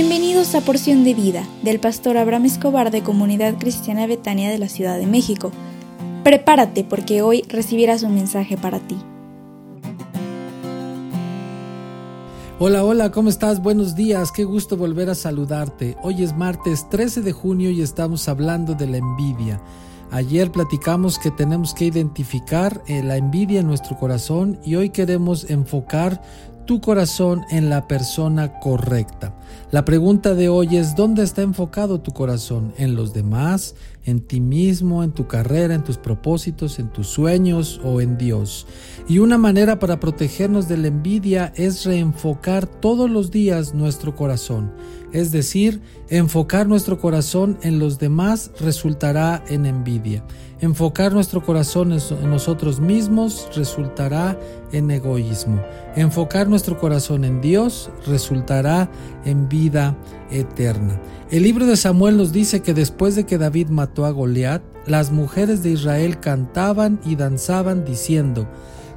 Bienvenidos a Porción de Vida del pastor Abraham Escobar de Comunidad Cristiana Betania de la Ciudad de México. Prepárate porque hoy recibirás un mensaje para ti. Hola, hola, ¿cómo estás? Buenos días, qué gusto volver a saludarte. Hoy es martes 13 de junio y estamos hablando de la envidia. Ayer platicamos que tenemos que identificar eh, la envidia en nuestro corazón y hoy queremos enfocar tu corazón en la persona correcta. La pregunta de hoy es ¿dónde está enfocado tu corazón? ¿En los demás? ¿En ti mismo? ¿En tu carrera? ¿En tus propósitos? ¿En tus sueños? ¿O en Dios? Y una manera para protegernos de la envidia es reenfocar todos los días nuestro corazón. Es decir, enfocar nuestro corazón en los demás resultará en envidia. Enfocar nuestro corazón en nosotros mismos resultará en egoísmo. Enfocar nuestro corazón en Dios resultará en vida eterna. El libro de Samuel nos dice que después de que David mató a Goliat, las mujeres de Israel cantaban y danzaban diciendo,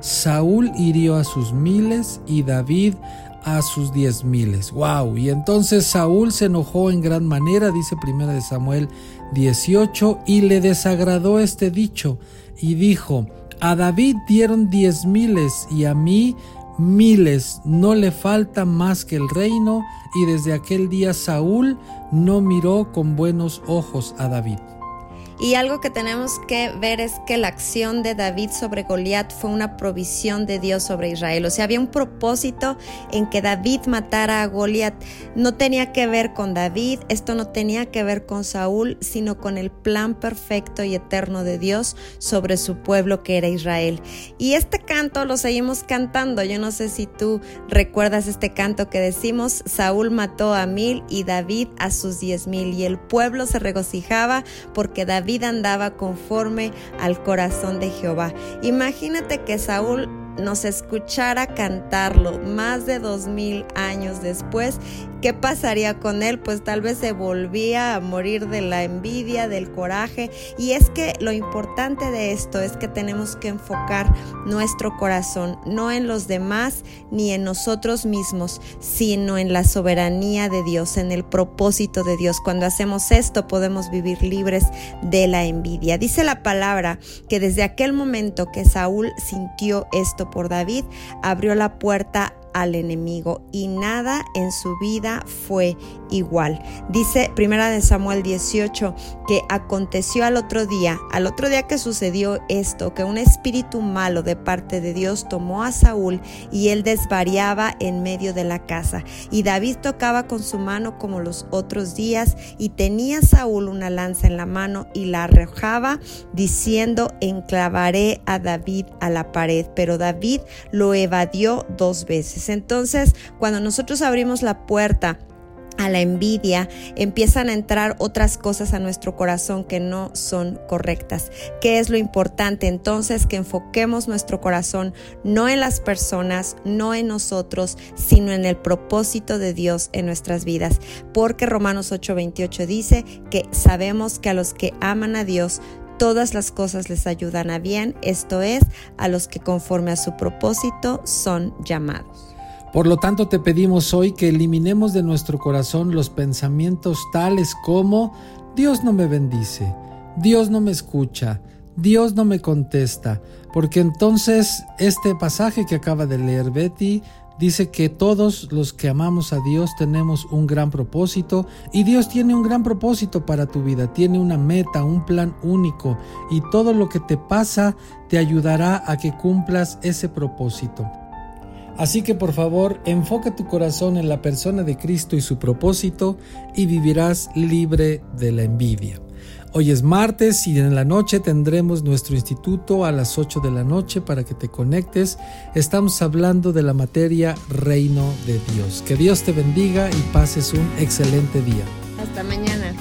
Saúl hirió a sus miles y David a sus diez miles. Wow. Y entonces Saúl se enojó en gran manera, dice primera de Samuel 18, y le desagradó este dicho, y dijo, a David dieron diez miles y a mí miles, no le falta más que el reino, y desde aquel día Saúl no miró con buenos ojos a David. Y algo que tenemos que ver es que la acción de David sobre Goliat fue una provisión de Dios sobre Israel. O sea, había un propósito en que David matara a Goliat. No tenía que ver con David, esto no tenía que ver con Saúl, sino con el plan perfecto y eterno de Dios sobre su pueblo que era Israel. Y este canto lo seguimos cantando. Yo no sé si tú recuerdas este canto que decimos, Saúl mató a mil y David a sus diez mil. Y el pueblo se regocijaba porque David andaba conforme al corazón de Jehová. Imagínate que Saúl nos escuchara cantarlo más de dos mil años después, ¿qué pasaría con él? Pues tal vez se volvía a morir de la envidia, del coraje. Y es que lo importante de esto es que tenemos que enfocar nuestro corazón no en los demás ni en nosotros mismos, sino en la soberanía de Dios, en el propósito de Dios. Cuando hacemos esto podemos vivir libres de la envidia. Dice la palabra que desde aquel momento que Saúl sintió esto, por David, abrió la puerta al enemigo y nada en su vida fue igual. Dice primera de Samuel 18 que aconteció al otro día, al otro día que sucedió esto, que un espíritu malo de parte de Dios tomó a Saúl y él desvariaba en medio de la casa. Y David tocaba con su mano como los otros días y tenía Saúl una lanza en la mano y la arrojaba diciendo enclavaré a David a la pared. Pero David lo evadió dos Entonces, cuando nosotros abrimos la puerta, a la envidia, empiezan a entrar otras cosas a nuestro corazón que no son correctas. ¿Qué es lo importante? Entonces que enfoquemos nuestro corazón no en las personas, no en nosotros, sino en el propósito de Dios en nuestras vidas. Porque Romanos 8:28 dice que sabemos que a los que aman a Dios, todas las cosas les ayudan a bien, esto es, a los que conforme a su propósito son llamados. Por lo tanto, te pedimos hoy que eliminemos de nuestro corazón los pensamientos tales como Dios no me bendice, Dios no me escucha, Dios no me contesta, porque entonces este pasaje que acaba de leer Betty dice que todos los que amamos a Dios tenemos un gran propósito y Dios tiene un gran propósito para tu vida, tiene una meta, un plan único y todo lo que te pasa te ayudará a que cumplas ese propósito. Así que por favor, enfoca tu corazón en la persona de Cristo y su propósito y vivirás libre de la envidia. Hoy es martes y en la noche tendremos nuestro instituto a las 8 de la noche para que te conectes. Estamos hablando de la materia Reino de Dios. Que Dios te bendiga y pases un excelente día. Hasta mañana.